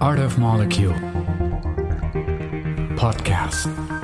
Art of Molecule Podcast.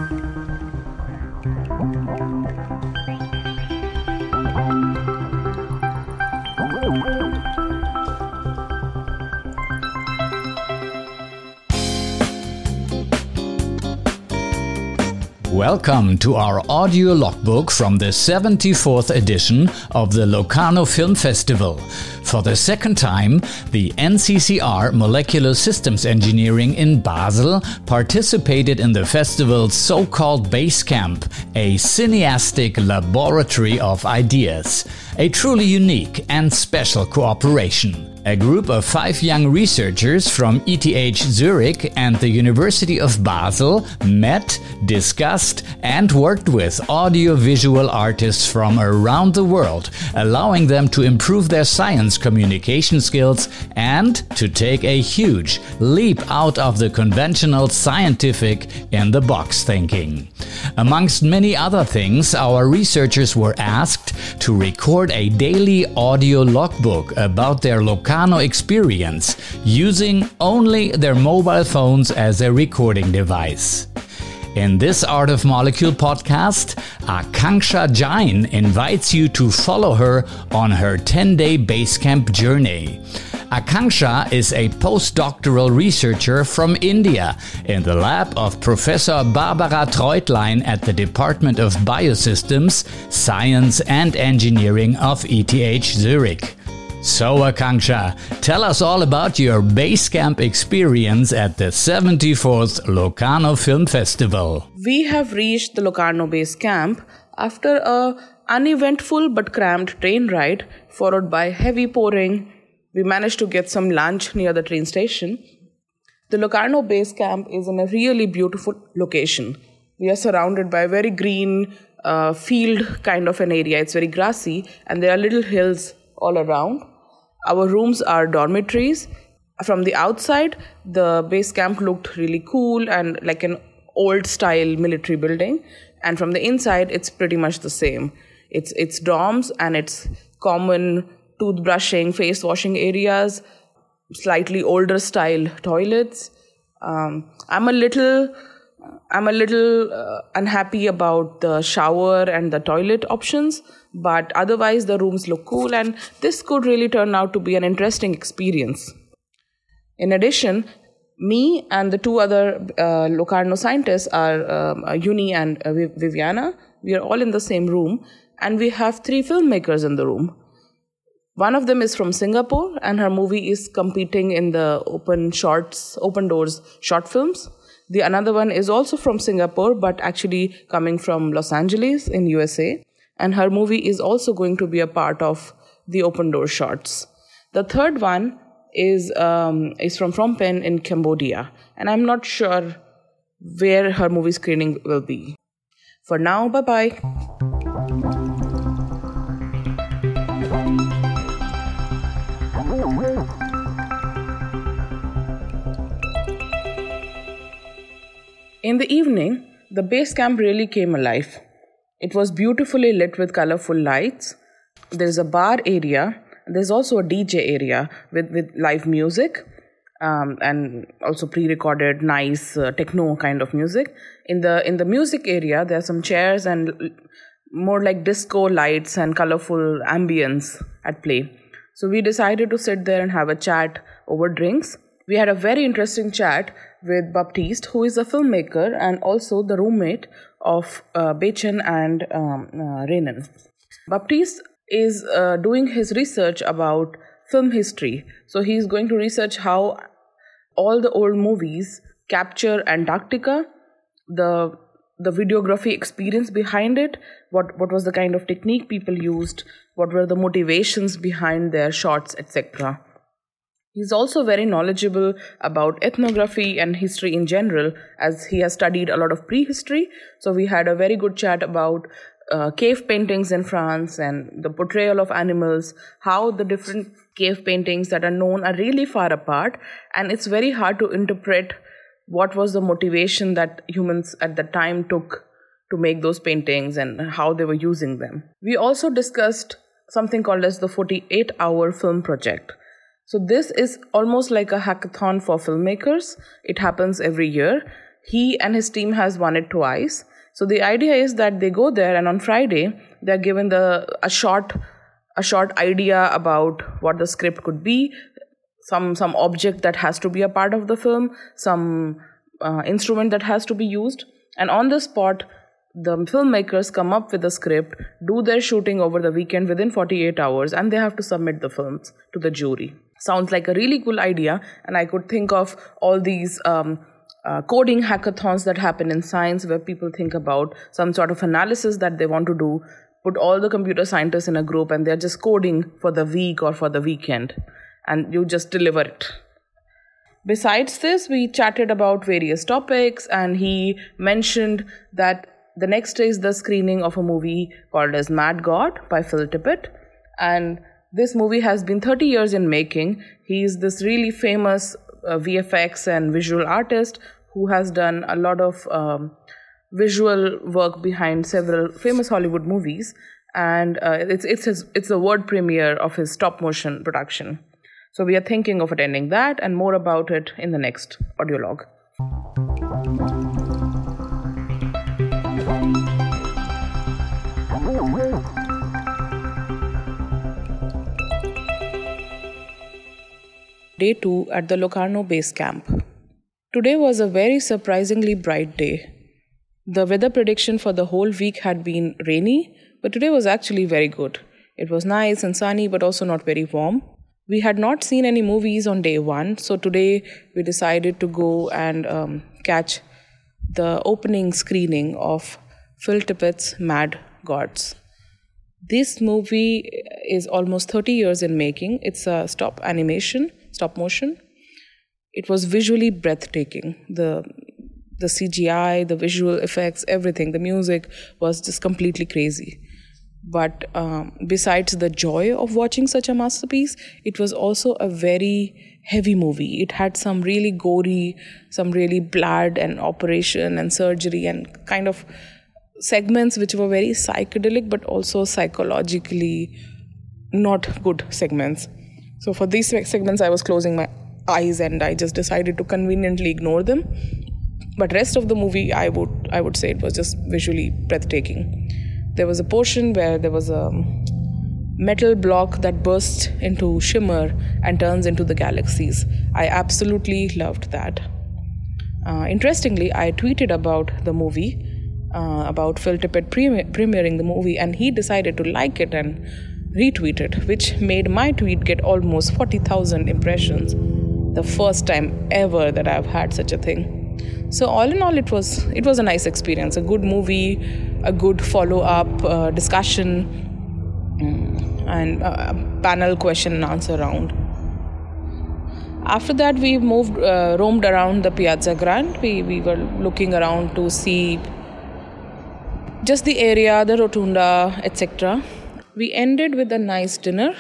Welcome to our audio logbook from the 74th edition of the Locarno Film Festival. For the second time, the NCCR Molecular Systems Engineering in Basel participated in the festival's so called Base Camp, a cineastic laboratory of ideas. A truly unique and special cooperation. A group of five young researchers from ETH Zurich and the University of Basel met, discussed, and worked with audiovisual artists from around the world, allowing them to improve their science communication skills and to take a huge leap out of the conventional scientific in the box thinking. Amongst many other things, our researchers were asked to record a daily audio logbook about their Experience using only their mobile phones as a recording device. In this Art of Molecule podcast, Akanksha Jain invites you to follow her on her 10 day Basecamp journey. Akanksha is a postdoctoral researcher from India in the lab of Professor Barbara Treutlein at the Department of Biosystems, Science and Engineering of ETH Zurich. So, Akanksha, tell us all about your Basecamp experience at the 74th Locarno Film Festival. We have reached the Locarno Base Camp after a uneventful but cramped train ride, followed by heavy pouring. We managed to get some lunch near the train station. The Locarno Base Camp is in a really beautiful location. We are surrounded by a very green uh, field kind of an area. It's very grassy, and there are little hills all around. Our rooms are dormitories. From the outside, the base camp looked really cool and like an old style military building. And from the inside, it's pretty much the same. It's it's dorms and it's common toothbrushing, face washing areas, slightly older style toilets. Um, I'm a little I'm a little uh, unhappy about the shower and the toilet options, but otherwise the rooms look cool and this could really turn out to be an interesting experience. In addition, me and the two other uh, Locarno scientists are um, uh, Uni and uh, Viviana. We are all in the same room and we have three filmmakers in the room. One of them is from Singapore and her movie is competing in the open shorts, open doors short films. The another one is also from Singapore, but actually coming from Los Angeles in USA. And her movie is also going to be a part of the Open Door Shots. The third one is um, is from Phnom Penh in Cambodia, and I'm not sure where her movie screening will be. For now, bye bye. In the evening, the base camp really came alive. It was beautifully lit with colorful lights. There's a bar area. There's also a DJ area with, with live music um, and also pre-recorded nice uh, techno kind of music. In the in the music area, there are some chairs and more like disco lights and colorful ambience at play. So we decided to sit there and have a chat over drinks. We had a very interesting chat with Baptiste, who is a filmmaker and also the roommate of uh, and um, uh, Renan. Baptiste is uh, doing his research about film history. So he's going to research how all the old movies capture Antarctica, the the videography experience behind it, what what was the kind of technique people used, what were the motivations behind their shots, etc. He's also very knowledgeable about ethnography and history in general, as he has studied a lot of prehistory. So, we had a very good chat about uh, cave paintings in France and the portrayal of animals, how the different cave paintings that are known are really far apart, and it's very hard to interpret what was the motivation that humans at the time took to make those paintings and how they were using them. We also discussed something called as the 48 hour film project. So this is almost like a hackathon for filmmakers. It happens every year. He and his team has won it twice. So the idea is that they go there and on Friday they're given the a short a short idea about what the script could be, some some object that has to be a part of the film, some uh, instrument that has to be used, and on the spot the filmmakers come up with a script, do their shooting over the weekend within 48 hours, and they have to submit the films to the jury. Sounds like a really cool idea, and I could think of all these um, uh, coding hackathons that happen in science where people think about some sort of analysis that they want to do, put all the computer scientists in a group, and they're just coding for the week or for the weekend, and you just deliver it. Besides this, we chatted about various topics, and he mentioned that the next day is the screening of a movie called as Mad God by Phil Tippett. And this movie has been 30 years in making. He's this really famous uh, VFX and visual artist who has done a lot of um, visual work behind several famous Hollywood movies. And uh, it's, it's, his, it's the world premiere of his stop motion production. So we are thinking of attending that and more about it in the next audio Day 2 at the Locarno base camp. Today was a very surprisingly bright day. The weather prediction for the whole week had been rainy, but today was actually very good. It was nice and sunny, but also not very warm. We had not seen any movies on day one, so today we decided to go and um, catch the opening screening of Phil Tippett's Mad Gods. This movie is almost 30 years in making. It's a stop animation, stop motion. It was visually breathtaking. The the CGI, the visual effects, everything, the music was just completely crazy. But um, besides the joy of watching such a masterpiece, it was also a very heavy movie. It had some really gory, some really blood and operation and surgery and kind of segments which were very psychedelic but also psychologically not good segments. So for these segments, I was closing my eyes and I just decided to conveniently ignore them. But rest of the movie, I would I would say it was just visually breathtaking. There was a portion where there was a metal block that bursts into shimmer and turns into the galaxies. I absolutely loved that. Uh, interestingly, I tweeted about the movie uh, about Phil Tippett pre- premiering the movie, and he decided to like it and retweet it, which made my tweet get almost 40,000 impressions. The first time ever that I've had such a thing. So all in all, it was it was a nice experience, a good movie, a good follow up uh, discussion, mm, and a panel question and answer round. After that, we moved, uh, roamed around the Piazza Grande. We, we were looking around to see just the area, the rotunda, etc. We ended with a nice dinner,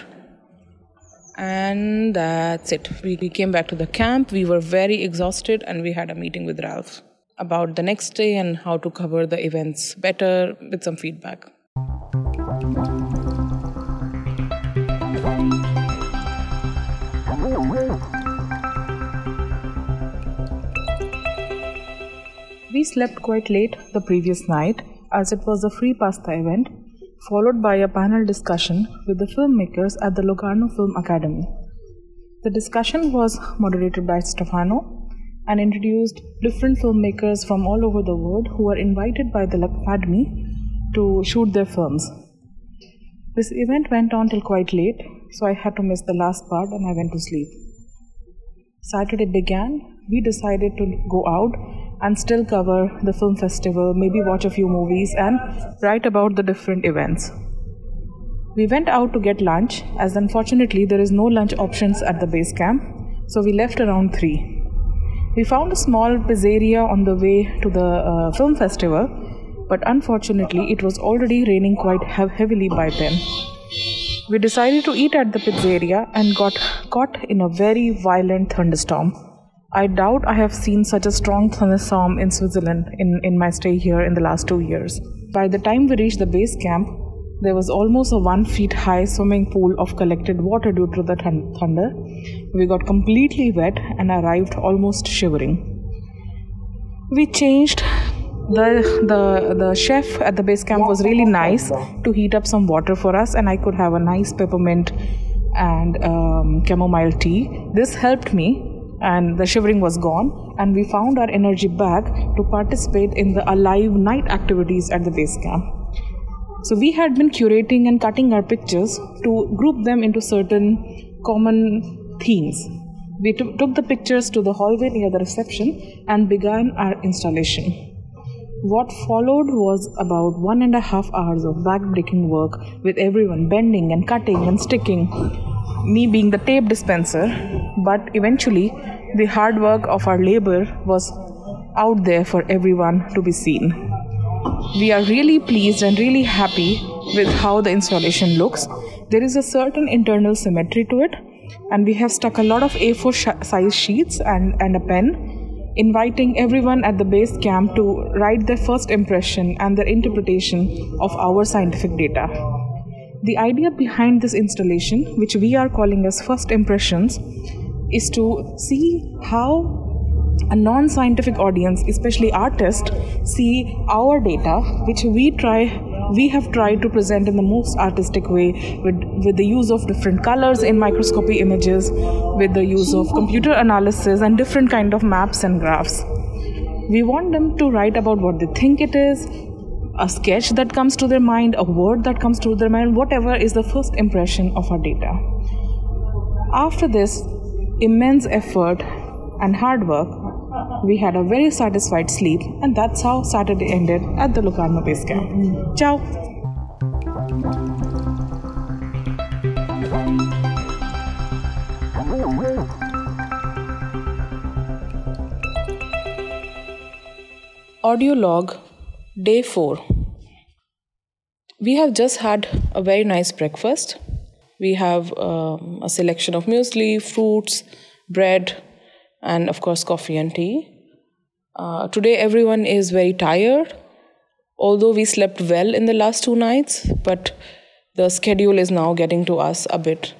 and that's it. We, we came back to the camp. We were very exhausted, and we had a meeting with Ralph about the next day and how to cover the events better with some feedback. We slept quite late the previous night as it was a free pasta event, followed by a panel discussion with the filmmakers at the Locarno Film Academy. The discussion was moderated by Stefano and introduced different filmmakers from all over the world who were invited by the Academy to shoot their films. This event went on till quite late, so I had to miss the last part and I went to sleep. Saturday began, we decided to go out and still cover the film festival, maybe watch a few movies, and write about the different events. We went out to get lunch, as unfortunately there is no lunch options at the base camp, so we left around 3. We found a small pizzeria on the way to the uh, film festival, but unfortunately it was already raining quite heavily by then. We decided to eat at the pizzeria and got caught in a very violent thunderstorm. I doubt I have seen such a strong thunderstorm in Switzerland in, in my stay here in the last two years. By the time we reached the base camp, There was almost a one feet high swimming pool of collected water due to the thun- thunder. We got completely wet and arrived almost shivering. We changed. The, the the chef at the base camp was really nice to heat up some water for us, and I could have a nice peppermint and um, chamomile tea. This helped me, and the shivering was gone, and we found our energy back to participate in the alive night activities at the base camp. So we had been curating and cutting our pictures to group them into certain common themes. We took took the pictures to the hallway near the reception and began our installation. What followed was about one and a half hours of back-breaking work with everyone bending and cutting and sticking, me being the tape dispenser. But eventually, the hard work of our labor was out there for everyone to be seen. We are really pleased and really happy with how the installation looks. There is a certain internal symmetry to it, and we have stuck a lot of A4 sh- size sheets and, and a pen inviting everyone at the base camp to write their first impression and their interpretation of our scientific data. The idea behind this installation, which we are calling as First Impressions, is to see how a non scientific audience, especially artists, see our data, which we try. We have tried to present in the most artistic way with, with the use of different colors in microscopy images, with the use of computer analysis and different kind of maps and graphs. We want them to write about what they think it is, a sketch that comes to their mind, a word that comes to their mind, whatever is the first impression of our data. After this immense effort and hard work, we had a very satisfied sleep, and that's how Saturday ended at the Locarno Base Camp. Ciao! Audio log, day 4. We have just had a very nice breakfast. We have um, a selection of muesli, fruits, bread, and of course, coffee and tea. Uh, today, everyone is very tired, although we slept well in the last two nights, but the schedule is now getting to us a bit.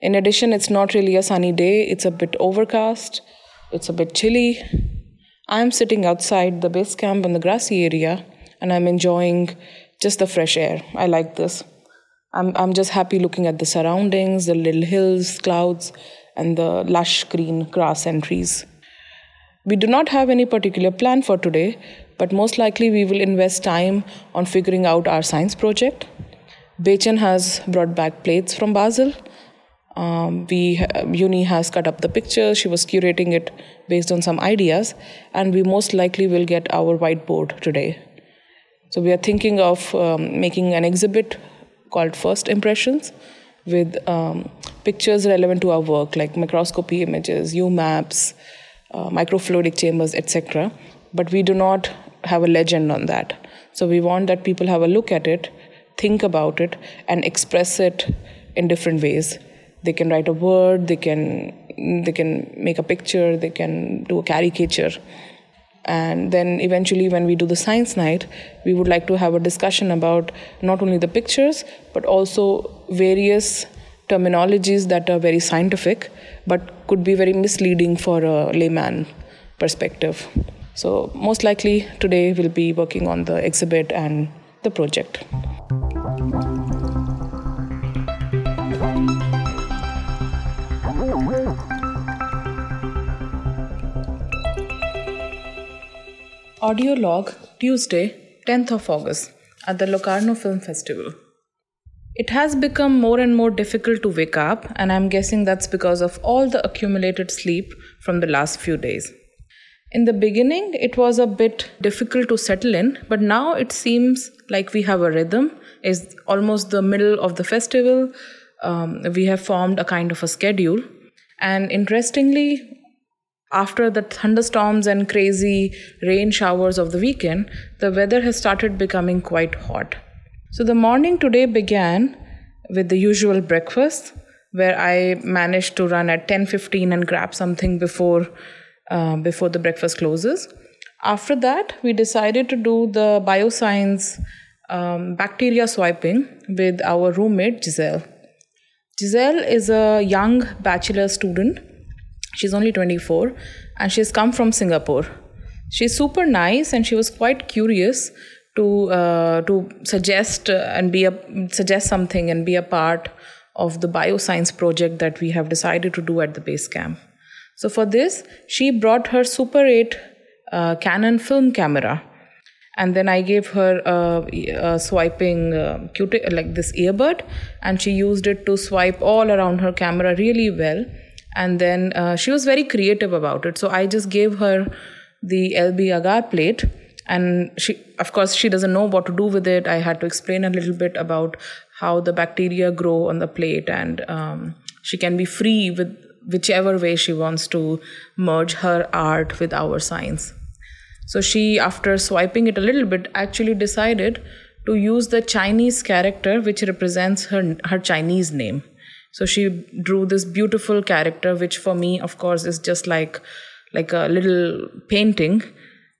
In addition, it's not really a sunny day, it's a bit overcast, it's a bit chilly. I'm sitting outside the base camp in the grassy area and I'm enjoying just the fresh air. I like this. I'm, I'm just happy looking at the surroundings, the little hills, clouds, and the lush green grass and trees. We do not have any particular plan for today, but most likely we will invest time on figuring out our science project. Bechen has brought back plates from Basel. Um, we Uni has cut up the pictures. She was curating it based on some ideas, and we most likely will get our whiteboard today. So we are thinking of um, making an exhibit called First Impressions with um, pictures relevant to our work, like microscopy images, UMAPs, uh, microfluidic chambers, etc. But we do not have a legend on that. So we want that people have a look at it, think about it, and express it in different ways. They can write a word, they can they can make a picture, they can do a caricature. And then eventually, when we do the science night, we would like to have a discussion about not only the pictures, but also various terminologies that are very scientific, but could be very misleading for a layman perspective. So, most likely, today we'll be working on the exhibit and the project. Audio log Tuesday, 10th of August, at the Locarno Film Festival. It has become more and more difficult to wake up, and I'm guessing that's because of all the accumulated sleep from the last few days. In the beginning, it was a bit difficult to settle in, but now it seems like we have a rhythm. It's almost the middle of the festival. Um, we have formed a kind of a schedule. And interestingly, after the thunderstorms and crazy rain showers of the weekend, the weather has started becoming quite hot. So the morning today began with the usual breakfast, where I managed to run at 10:15 and grab something before uh, before the breakfast closes. After that, we decided to do the bioscience um, bacteria swiping with our roommate Giselle. Giselle is a young bachelor student. She's only 24 and she's come from Singapore. She's super nice and she was quite curious to uh, to suggest and be a suggest something and be a part of the bioscience project that we have decided to do at the base camp. So for this, she brought her Super 8 uh, Canon film camera and then I gave her a, a swiping uh, cuti- like this earbud, and she used it to swipe all around her camera really well. And then uh, she was very creative about it. So I just gave her the LB agar plate, and she, of course, she doesn't know what to do with it. I had to explain a little bit about how the bacteria grow on the plate, and um, she can be free with whichever way she wants to merge her art with our science. So she, after swiping it a little bit, actually decided to use the Chinese character which represents her, her Chinese name. So she drew this beautiful character, which for me, of course, is just like like a little painting.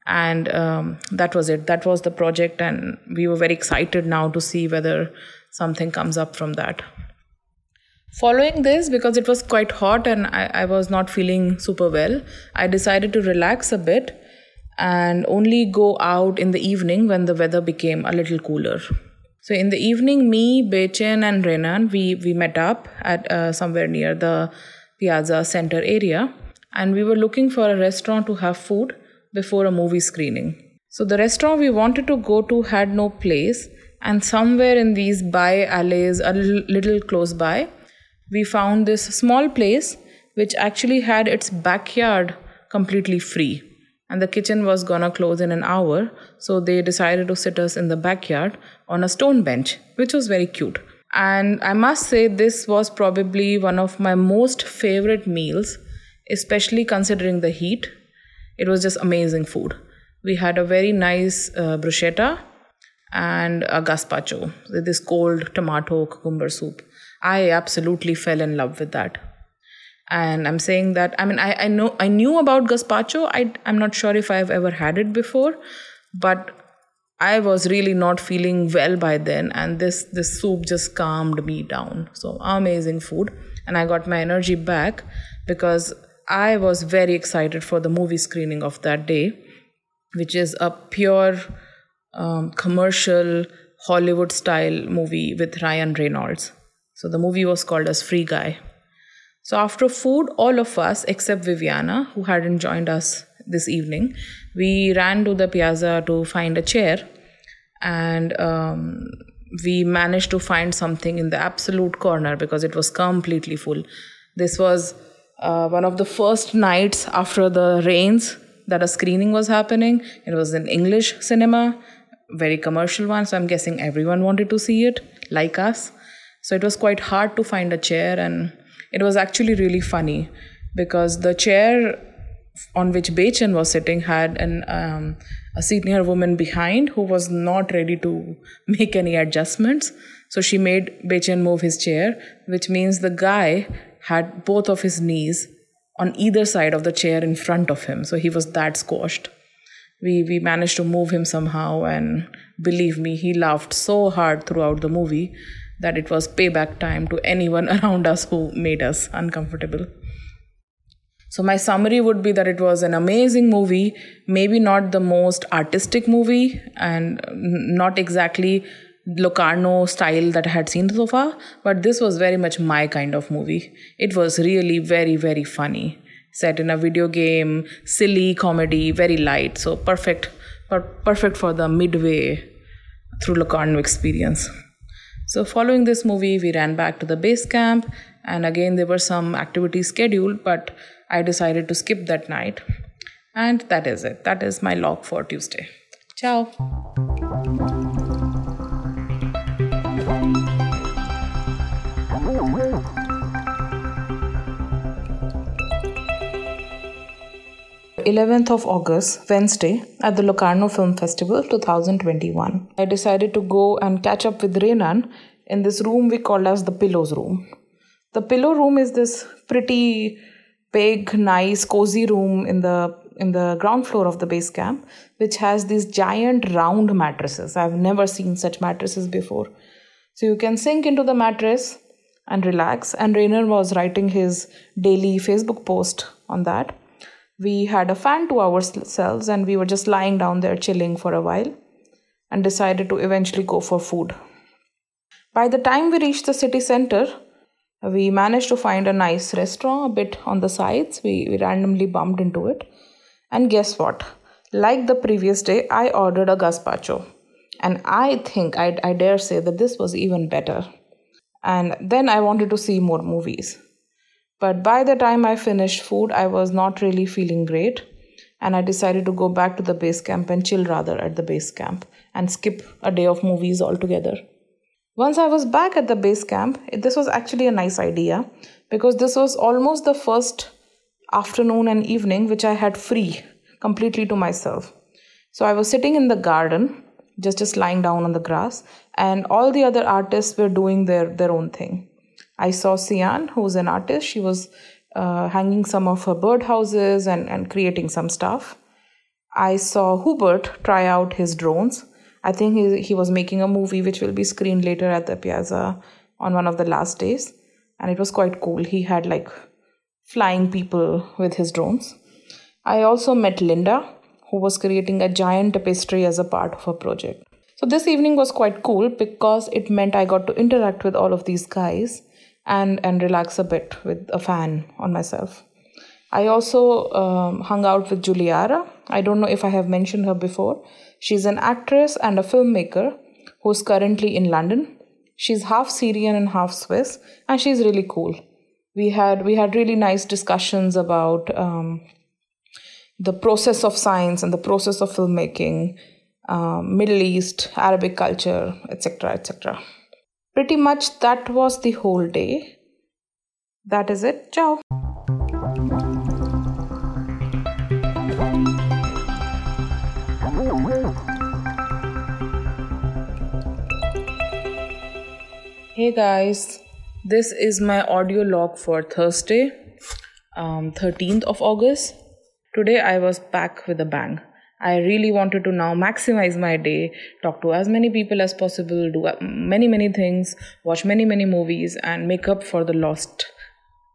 And um, that was it. That was the project, and we were very excited now to see whether something comes up from that. Following this, because it was quite hot and I, I was not feeling super well, I decided to relax a bit and only go out in the evening when the weather became a little cooler. So in the evening, me, Bechen, and Renan, we, we met up at uh, somewhere near the Piazza Center area, and we were looking for a restaurant to have food before a movie screening. So the restaurant we wanted to go to had no place, and somewhere in these by alleys, a little, close by, we found this small place which actually had its backyard completely free and the kitchen was gonna close in an hour, so they decided to sit us in the backyard on a stone bench, which was very cute. And I must say, this was probably one of my most favorite meals, especially considering the heat. It was just amazing food. We had a very nice uh, bruschetta and a gazpacho with this cold tomato cucumber soup. I absolutely fell in love with that and i'm saying that i mean i, I know i knew about gazpacho I, i'm not sure if i've ever had it before but i was really not feeling well by then and this this soup just calmed me down so amazing food and i got my energy back because i was very excited for the movie screening of that day which is a pure um, commercial hollywood style movie with ryan reynolds so the movie was called as free guy so after food, all of us except Viviana, who hadn't joined us this evening, we ran to the piazza to find a chair, and um, we managed to find something in the absolute corner because it was completely full. This was uh, one of the first nights after the rains that a screening was happening. It was an English cinema, very commercial one, so I'm guessing everyone wanted to see it, like us. So it was quite hard to find a chair and it was actually really funny because the chair on which Bechen was sitting had an um, a senior woman behind who was not ready to make any adjustments. So she made Bechen move his chair, which means the guy had both of his knees on either side of the chair in front of him. So he was that squashed. We we managed to move him somehow, and believe me, he laughed so hard throughout the movie that it was payback time to anyone around us who made us uncomfortable. So, my summary would be that it was an amazing movie, maybe not the most artistic movie, and not exactly Locarno style that I had seen so far, but this was very much my kind of movie. It was really very, very funny. Set in a video game, silly comedy, very light, so perfect, per- perfect for the midway through Locarno experience. So, following this movie, we ran back to the base camp, and again, there were some activities scheduled, but I decided to skip that night. And that is it. That is my log for Tuesday. Ciao. 11th of August, Wednesday, at the Locarno Film Festival 2021. I decided to go and catch up with Renan in this room we call as the Pillows Room. The Pillow Room is this pretty big, nice, cozy room in the in the ground floor of the base camp, which has these giant round mattresses. I've never seen such mattresses before. So you can sink into the mattress and relax. And Rainer was writing his daily Facebook post on that. We had a fan to ourselves and we were just lying down there chilling for a while and decided to eventually go for food. By the time we reached the city center, we managed to find a nice restaurant a bit on the sides. We, we randomly bumped into it. And guess what? Like the previous day, I ordered a gazpacho. And I think, I, I dare say, that this was even better. And then I wanted to see more movies. But by the time I finished food, I was not really feeling great. And I decided to go back to the base camp and chill rather at the base camp and skip a day of movies altogether. Once I was back at the base camp, this was actually a nice idea because this was almost the first afternoon and evening which I had free completely to myself. So I was sitting in the garden, just just lying down on the grass, and all the other artists were doing their their own thing. I saw Sian, who's an artist. She was uh, hanging some of her birdhouses and, and creating some stuff. I saw Hubert try out his drones. I think he, he was making a movie which will be screened later at the Piazza on one of the last days. And it was quite cool. He had like flying people with his drones. I also met Linda, who was creating a giant tapestry as a part of her project. So this evening was quite cool because it meant I got to interact with all of these guys and and relax a bit with a fan on myself. I also um, hung out with Juliara. I don't know if I have mentioned her before. She's an actress and a filmmaker who's currently in London. She's half Syrian and half Swiss, and she's really cool. We had we had really nice discussions about um, the process of science and the process of filmmaking, um, Middle East, Arabic culture, etc., etc. Pretty much that was the whole day. That is it. Ciao. Hey guys, this is my audio log for Thursday, um, 13th of August. Today I was back with a bang. I really wanted to now maximize my day, talk to as many people as possible, do uh, many, many things, watch many, many movies, and make up for the lost,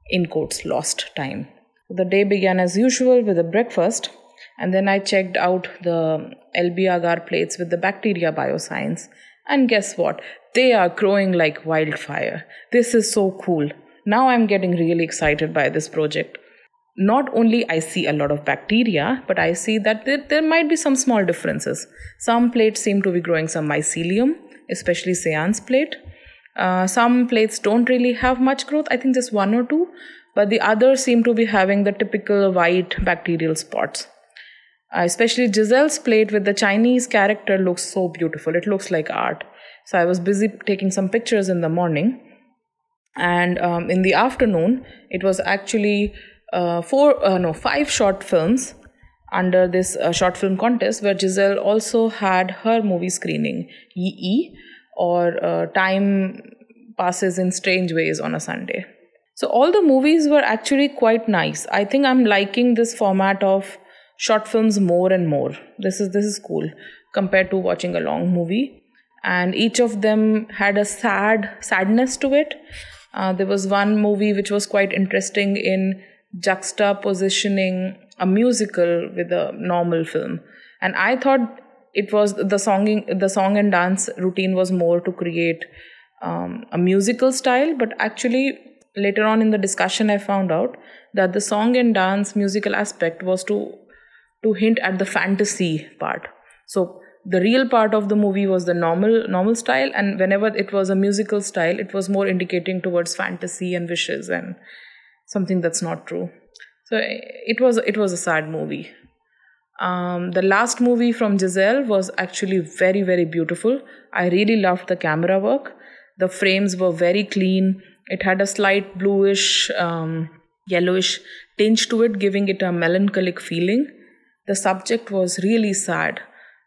in quotes, lost time. The day began as usual with a breakfast, and then I checked out the LB agar plates with the bacteria bioscience. And guess what? They are growing like wildfire. This is so cool. Now I'm getting really excited by this project. Not only I see a lot of bacteria, but I see that there, there might be some small differences. Some plates seem to be growing some mycelium, especially Sian's plate. Uh, some plates don't really have much growth, I think just one or two, but the others seem to be having the typical white bacterial spots. Uh, especially Giselle's plate with the Chinese character looks so beautiful. It looks like art. So I was busy taking some pictures in the morning. And um, in the afternoon, it was actually uh, four, uh, no, five short films under this uh, short film contest where Giselle also had her movie screening, EE, or uh, Time Passes in Strange Ways on a Sunday. So all the movies were actually quite nice. I think I'm liking this format of short films more and more. This is this is cool compared to watching a long movie and each of them had a sad sadness to it. Uh, there was one movie which was quite interesting in juxtapositioning a musical with a normal film, and I thought it was the songing, the song and dance routine was more to create um, a musical style, but actually later on in the discussion I found out that the song and dance musical aspect was to to hint at the fantasy part. So the real part of the movie was the normal normal style. And whenever it was a musical style it was more indicating towards fantasy and wishes and something that's not true. So it was it was a sad movie. Um, the last movie from Giselle was actually very very beautiful. I really loved the camera work. The frames were very clean. It had a slight bluish um, yellowish tinge to it giving it a melancholic feeling. The subject was really sad.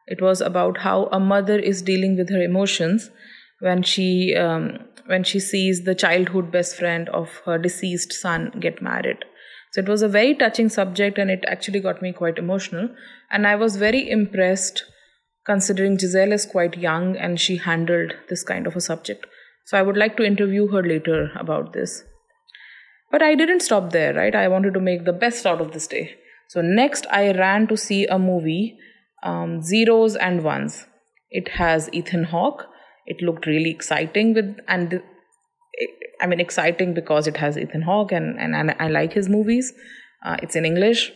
It was about how a mother is dealing with her emotions when she um, when she sees the childhood best friend of her deceased son get married. So it was a very touching subject and it actually got me quite emotional. And I was very impressed considering Giselle is quite young and she handled this kind of a subject. So I would like to interview her later about this. But I didn't stop there, right? I wanted to make the best out of this day. So next, I ran to see a movie, um, Zeros and Ones. It has Ethan Hawke. It looked really exciting with and I mean exciting because it has Ethan Hawke and and, and I like his movies. Uh, it's in English.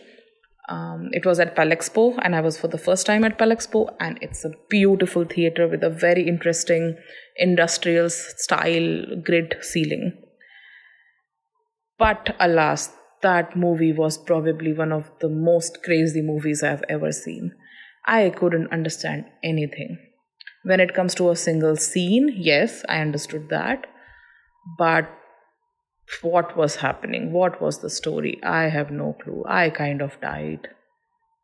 Um, it was at Palexpo, and I was for the first time at Palexpo, and it's a beautiful theater with a very interesting industrial style grid ceiling. But alas, that movie was probably one of the most crazy movies I've ever seen. I couldn't understand anything. When it comes to a single scene, yes, I understood that. But what was happening? What was the story? I have no clue. I kind of died.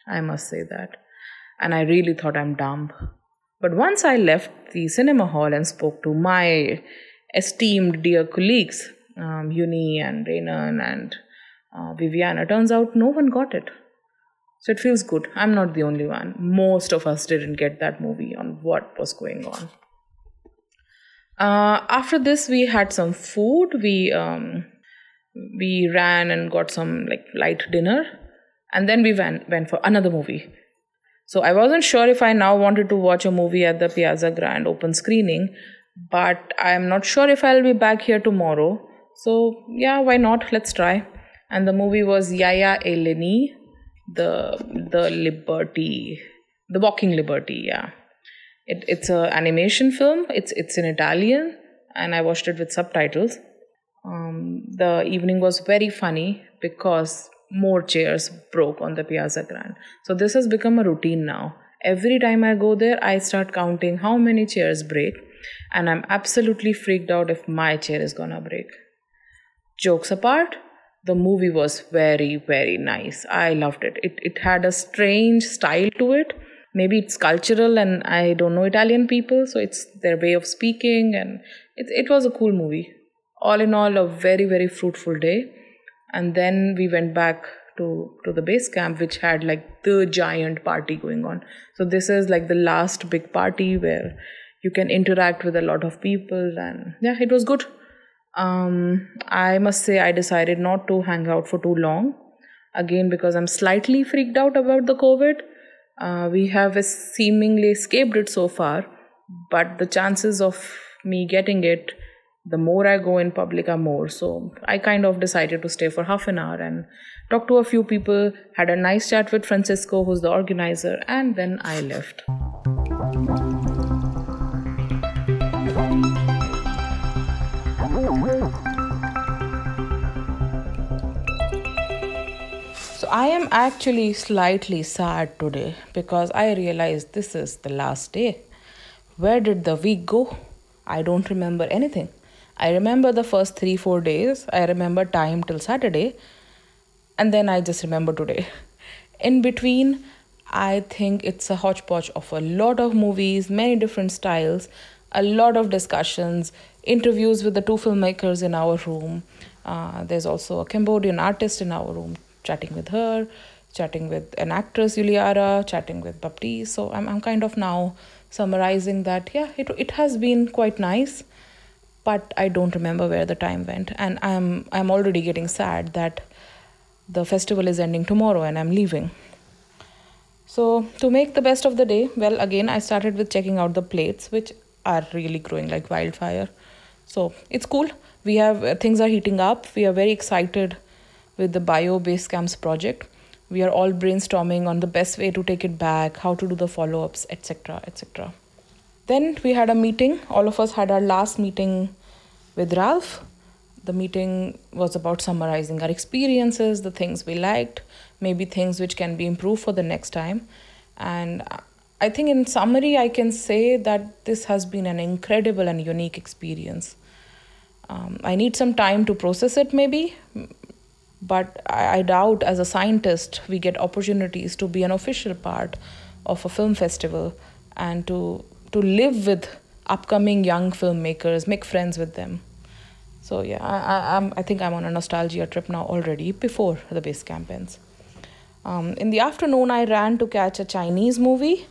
I must say that. And I really thought I'm dumb. But once I left the cinema hall and spoke to my esteemed dear colleagues, um, Uni and Renan and uh, Viviana, turns out no one got it. So it feels good. I'm not the only one. Most of us didn't get that movie on what was going on. Uh, after this, we had some food. We um, we ran and got some like light dinner, and then we went went for another movie. So I wasn't sure if I now wanted to watch a movie at the Piazza Grande open screening, but I'm not sure if I'll be back here tomorrow. So yeah, why not? Let's try. And the movie was Yaya e Lennie, the the Liberty, the Walking Liberty. Yeah. It, it's an animation film. It's it's in Italian, and I watched it with subtitles. Um, the evening was very funny because more chairs broke on the Piazza Grande. So this has become a routine now. Every time I go there, I start counting how many chairs break, and I'm absolutely freaked out if my chair is gonna break. Jokes apart, the movie was very very nice. I loved it. It it had a strange style to it maybe it's cultural and I don't know Italian people, so it's their way of speaking, and it, it was a cool movie. All in all, a very, very fruitful day. And then we went back to, to the base camp, which had like the giant party going on. So, this is like the last big party where you can interact with a lot of people, and yeah, it was good. Um, I must say, I decided not to hang out for too long again because I'm slightly freaked out about the COVID uh, we have seemingly escaped it so far, but the chances of me getting it, the more I go in public, are more. So I kind of decided to stay for half an hour and talk to a few people, had a nice chat with Francisco, who's the organizer, and then I left. I am actually slightly sad today because I realized this is the last day. Where did the week go? I don't remember anything. I remember the first three, four days. I remember time till Saturday. And then I just remember today. In between, I think it's a hodgepodge of a lot of movies, many different styles, a lot of discussions, interviews with the two filmmakers in our room. Uh, there's also a Cambodian artist in our room, chatting with her, chatting with an actress, Juliara, chatting with Baptiste. So I'm, I'm kind of now summarizing that, yeah, it, it has been quite nice, but I don't remember where the time went. And I'm, I'm already getting sad that the festival is ending tomorrow and I'm leaving. So, to make the best of the day, well, again, I started with checking out the plates, which are really growing like wildfire. So, it's cool. We have uh, things are heating up. We are very excited with the Bio Base Camps project. We are all brainstorming on the best way to take it back, how to do the follow ups, etc. etc. Then we had a meeting. All of us had our last meeting with Ralph. The meeting was about summarizing our experiences, the things we liked, maybe things which can be improved for the next time. And I think, in summary, I can say that this has been an incredible and unique experience. Um, I need some time to process it, maybe, but I, I doubt as a scientist we get opportunities to be an official part of a film festival and to to live with upcoming young filmmakers make friends with them So yeah, I, I, I'm, I think I'm on a nostalgia trip now already before the base camp ends. Um, in the afternoon, I ran to catch a Chinese movie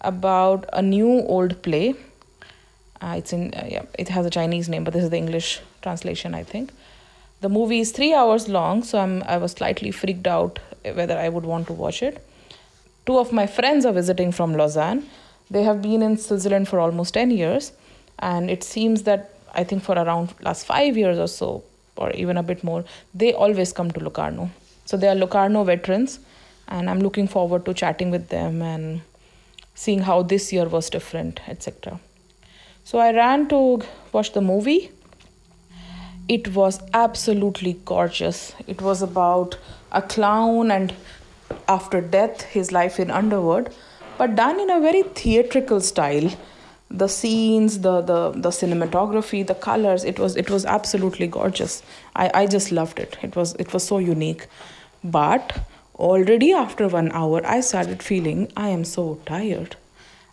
about a new old play. Uh, it's in uh, yeah, it has a Chinese name, but this is the English translation, I think. The movie is three hours long, so I'm I was slightly freaked out whether I would want to watch it. Two of my friends are visiting from Lausanne. They have been in Switzerland for almost ten years, and it seems that I think for around last five years or so, or even a bit more, they always come to Locarno. So they are Locarno veterans, and I'm looking forward to chatting with them and seeing how this year was different, etc. So I ran to watch the movie it was absolutely gorgeous. It was about a clown and after death, his life in Underwood, but done in a very theatrical style. The scenes, the, the, the cinematography, the colors, it was it was absolutely gorgeous. I, I just loved it. It was it was so unique. But already after one hour I started feeling I am so tired.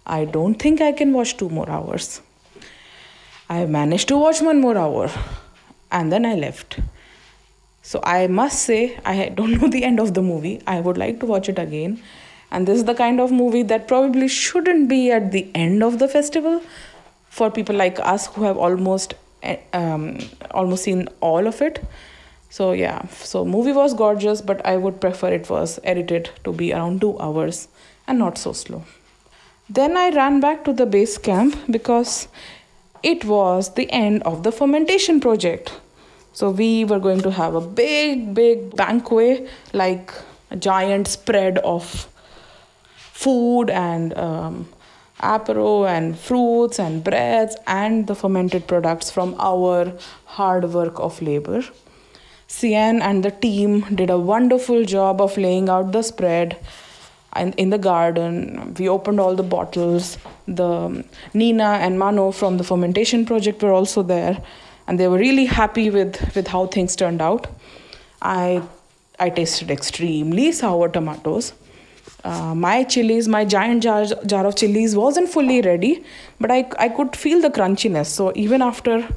I don't think I can watch two more hours. I managed to watch one more hour and then I left. So I must say, I don't know the end of the movie. I would like to watch it again. And this is the kind of movie that probably shouldn't be at the end of the festival for people like us who have almost eh, um, almost seen all of it. So yeah, so movie was gorgeous, but I would prefer it was edited to be around two hours and not so slow. Then I ran back to the base camp because it was the end of the fermentation project. So we were going to have a big, big banquet, like a giant spread of food and um, apero and fruits and breads and the fermented products from our hard work of labor. Sian and the team did a wonderful job of laying out the spread in, in the garden. We opened all the bottles. The Nina and Mano from the fermentation project were also there, and they were really happy with, with how things turned out. I I tasted extremely sour tomatoes. Uh, my chilies, my giant jar, jar of chilies wasn't fully ready, but I, I could feel the crunchiness. So even after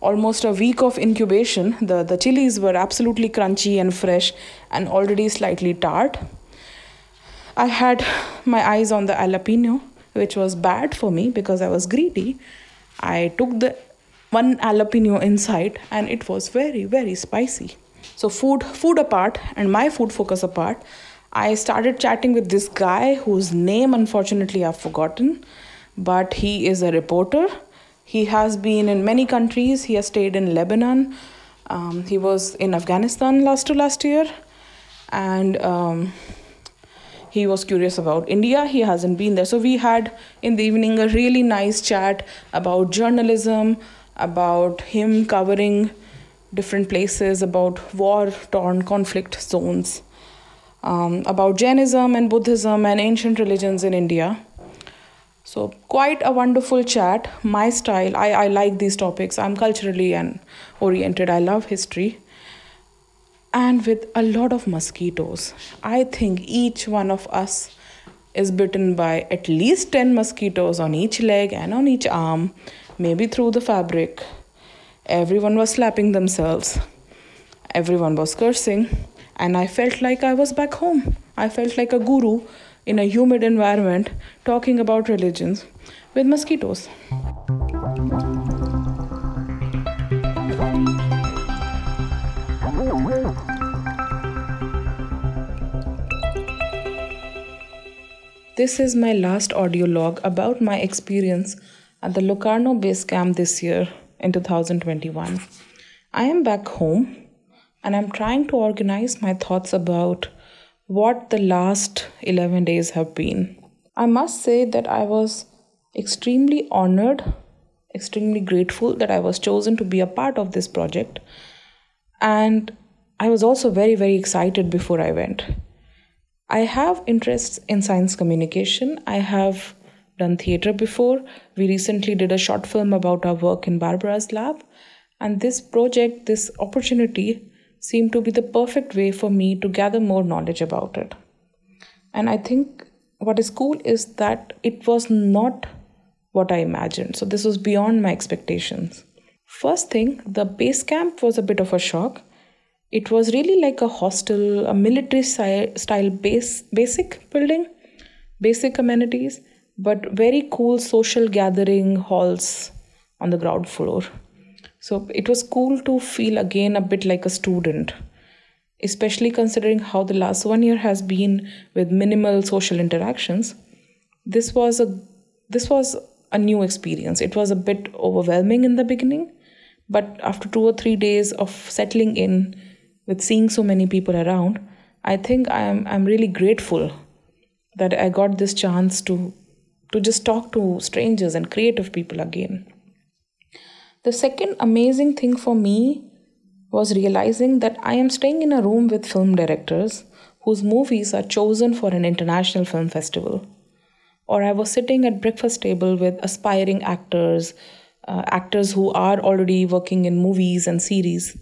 almost a week of incubation, the, the chilies were absolutely crunchy and fresh and already slightly tart. I had my eyes on the jalapeno, which was bad for me because I was greedy. I took the one jalapeno inside and it was very, very spicy. So, food, food apart and my food focus apart, I started chatting with this guy whose name unfortunately I've forgotten, but he is a reporter. He has been in many countries, he has stayed in Lebanon, um, he was in Afghanistan last to last year, and um, he was curious about India. He hasn't been there. So we had in the evening a really nice chat about journalism, about him covering different places, about war torn conflict zones, um, about Jainism and Buddhism and ancient religions in India. So, quite a wonderful chat. My style, I, I like these topics. I'm culturally and oriented. I love history and with a lot of mosquitoes. I think each one of us is bitten by at least 10 mosquitoes on each leg and on each arm, maybe through the fabric. Everyone was slapping themselves, everyone was cursing, and I felt like I was back home. I felt like a guru in a humid environment talking about religions with mosquitoes. This is my last audio log about my experience at the Locarno base camp this year in 2021. I am back home and I'm trying to organize my thoughts about what the last 11 days have been. I must say that I was extremely honored, extremely grateful that I was chosen to be a part of this project. And I was also very, very excited before I went. I have interests in science communication. I have done theater before. We recently did a short film about our work in Barbara's lab. And this project, this opportunity, seemed to be the perfect way for me to gather more knowledge about it. And I think what is cool is that it was not what I imagined. So this was beyond my expectations. First thing, the base camp was a bit of a shock. It was really like a hostel, a military style base, basic building, basic amenities, but very cool social gathering halls on the ground floor. So it was cool to feel again a bit like a student, especially considering how the last one year has been with minimal social interactions. This was a this was a new experience. It was a bit overwhelming in the beginning, but after two or three days of settling in with seeing so many people around, I think I'm I'm really grateful that I got this chance to to just talk to strangers and creative people again. The second amazing thing for me was realizing that I am staying in a room with film directors whose movies are chosen for an international film festival. Or I was sitting at breakfast table with aspiring actors, uh, actors who are already working in movies and series,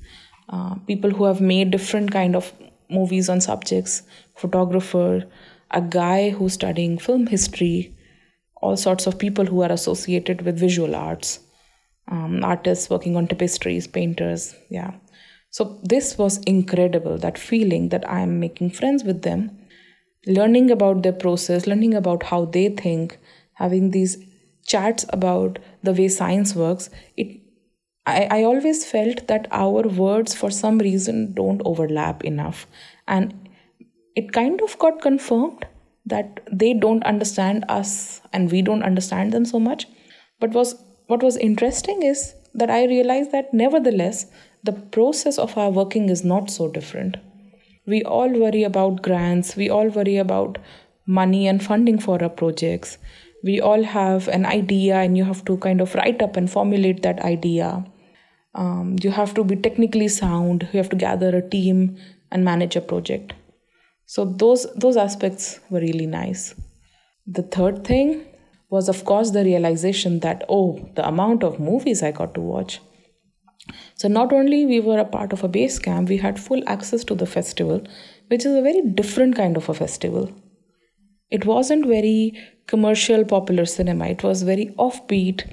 uh, people who have made different kind of movies on subjects, photographer, a guy who's studying film history, all sorts of people who are associated with visual arts, um, artists working on tapestries, painters, yeah. So this was incredible, that feeling that I am making friends with them, learning about their process, learning about how they think, having these chats about the way science works. It I, I always felt that our words for some reason don't overlap enough. And it kind of got confirmed that they don't understand us and we don't understand them so much. But was what was interesting is that i realized that nevertheless the process of our working is not so different. We all worry about grants we all worry about money and funding for our projects we all have an idea and you have to kind of write up and formulate that idea. Um, you have to be technically sound you have to gather a team and manage a project. So those those aspects were really nice. The third thing was of course the realization that oh the amount of movies i got to watch. So not only we were a part of a base camp we had full access to the festival which is a very different kind of a festival it wasn't very commercial popular cinema it was very offbeat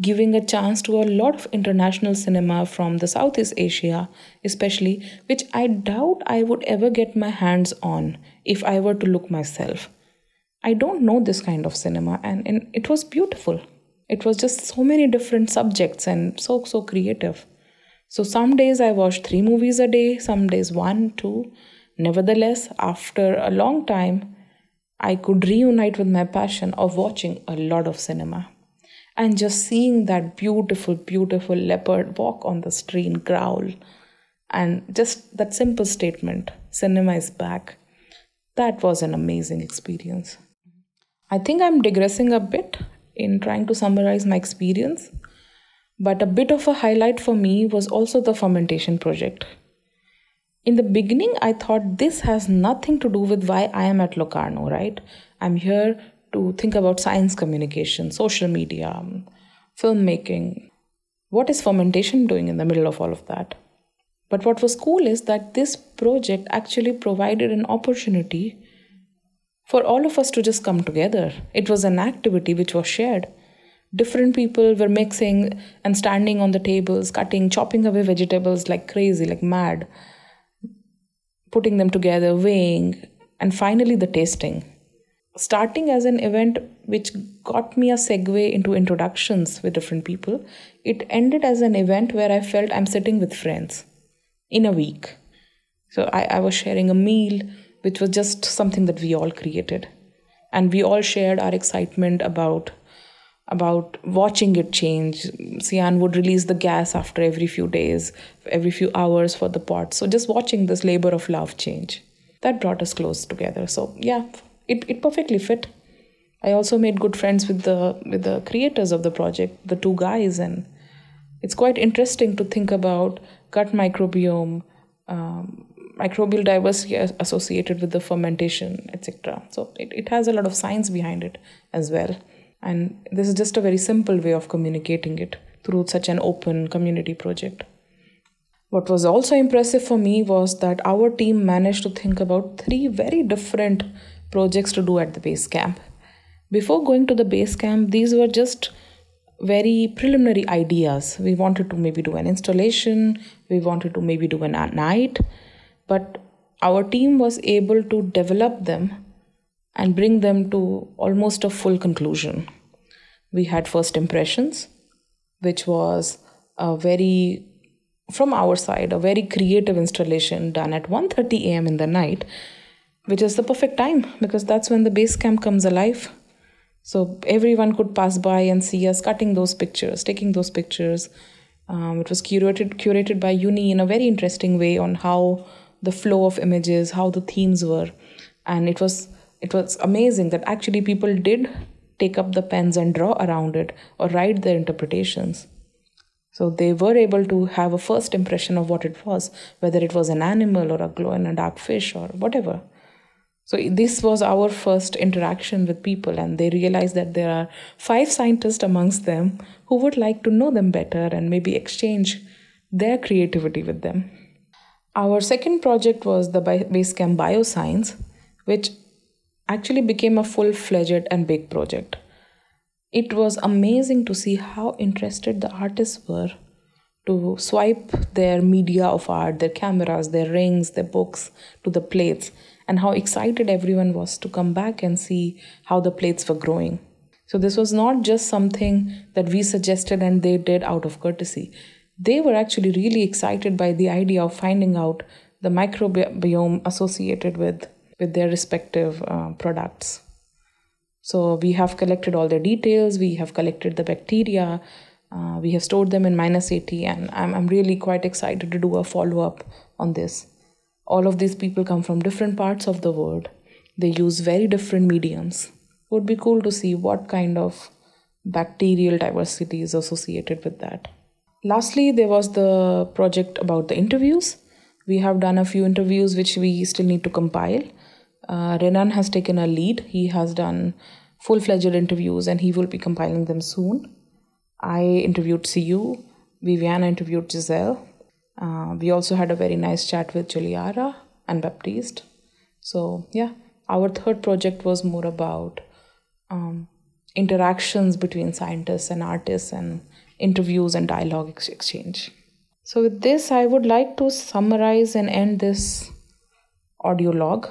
giving a chance to a lot of international cinema from the Southeast Asia, especially, which I doubt I would ever get my hands on if I were to look myself. I don't know this kind of cinema, and, and it was beautiful. It was just so many different subjects and so, so creative. So, some days I watched three movies a day, some days one, two. Nevertheless, after a long time, I could reunite with my passion of watching a lot of cinema and just seeing that beautiful, beautiful leopard walk on the street, growl, and just that simple statement, cinema is back, that was an amazing experience. I think I'm digressing a bit in trying to summarize my experience, but a bit of a highlight for me was also the fermentation project. In the beginning, I thought this has nothing to do with why I am at Locarno, right? I'm here to think about science communication, social media, um, filmmaking. What is fermentation doing in the middle of all of that? But what was cool is that this project actually provided an opportunity for all of us to just come together. It was an activity which was shared. Different people were mixing and standing on the tables, cutting, chopping away vegetables like crazy, like mad, putting them together, weighing, and finally the tasting starting as an event which got me a segue into introductions with different people, it ended as an event where I felt I'm sitting with friends in a week. So I, I was sharing a meal, which was just something that we all created. And we all shared our excitement about about watching it change. Sian would release the gas after every few days, every few hours for the pot. So just watching this labor of love change. That brought us close together. So yeah, it, it perfectly fit i also made good friends with the with the creators of the project the two guys and it's quite interesting to think about gut microbiome um, microbial diversity associated with the fermentation etc so it, it has a lot of science behind it as well and this is just a very simple way of communicating it through such an open community project what was also impressive for me was that our team managed to think about three very different projects to do at the base camp. Before going to the base camp, these were just very preliminary ideas. We wanted to maybe do an installation, we wanted to maybe do an night, but our team was able to develop them and bring them to almost a full conclusion. We had first impressions, which was a very from our side a very creative installation done at 1:30 a.m. in the night which is the perfect time because that's when the base camp comes alive so everyone could pass by and see us cutting those pictures taking those pictures um, it was curated curated by uni in a very interesting way on how the flow of images how the themes were and it was it was amazing that actually people did take up the pens and draw around it or write their interpretations so they were able to have a first impression of what it was, whether it was an animal or a glow in a dark fish or whatever. So this was our first interaction with people, and they realized that there are five scientists amongst them who would like to know them better and maybe exchange their creativity with them. Our second project was the Basecamp Bioscience, which actually became a full fledged and big project it was amazing to see how interested the artists were to swipe their media of art, their cameras, their rings, their books to the plates, and how excited everyone was to come back and see how the plates were growing. So, this was not just something that we suggested and they did out of courtesy. They were actually really excited by the idea of finding out the microbiome associated with, with their respective uh, products. So we have collected all the details, we have collected the bacteria, uh, we have stored them in minus 80, and I'm, I'm really quite excited to do a follow up on this. All of these people come from different parts of the world, they use very different mediums. Would be cool to see what kind of bacterial diversity is associated with that. Lastly, there was the project about the interviews. We have done a few interviews which we still need to compile. Uh, Renan has taken a lead. He has done full fledged interviews and he will be compiling them soon. I interviewed CU, Viviana interviewed Giselle. Uh, we also had a very nice chat with Juliara and Baptiste. So, yeah, our third project was more about um, interactions between scientists and artists and interviews and dialogue ex- exchange. So, with this, I would like to summarize and end this audio log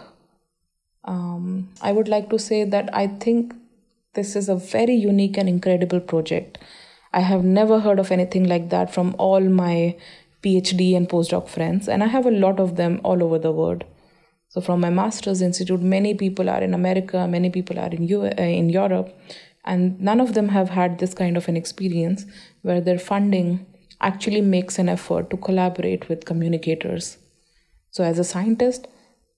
um, I would like to say that I think this is a very unique and incredible project. I have never heard of anything like that from all my PhD and postdoc friends, and I have a lot of them all over the world. So, from my master's institute, many people are in America, many people are in, U- uh, in Europe, and none of them have had this kind of an experience where their funding actually makes an effort to collaborate with communicators. So, as a scientist,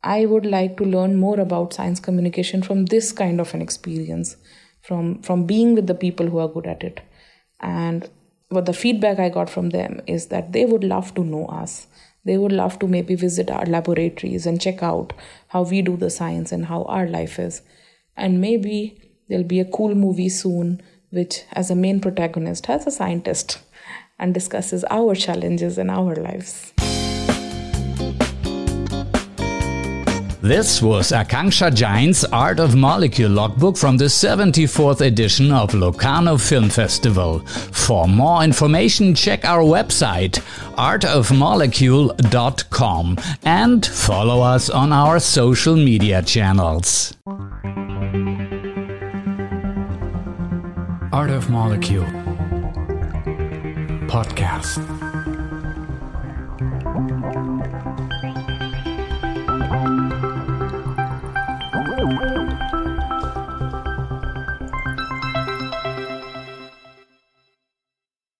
I would like to learn more about science communication from this kind of an experience, from, from being with the people who are good at it. And what the feedback I got from them is that they would love to know us. They would love to maybe visit our laboratories and check out how we do the science and how our life is. And maybe there'll be a cool movie soon, which, as a main protagonist, has a scientist and discusses our challenges in our lives. This was Akanksha Jain's Art of Molecule logbook from the 74th edition of Locarno Film Festival. For more information, check our website artofmolecule.com and follow us on our social media channels. Art of Molecule Podcast.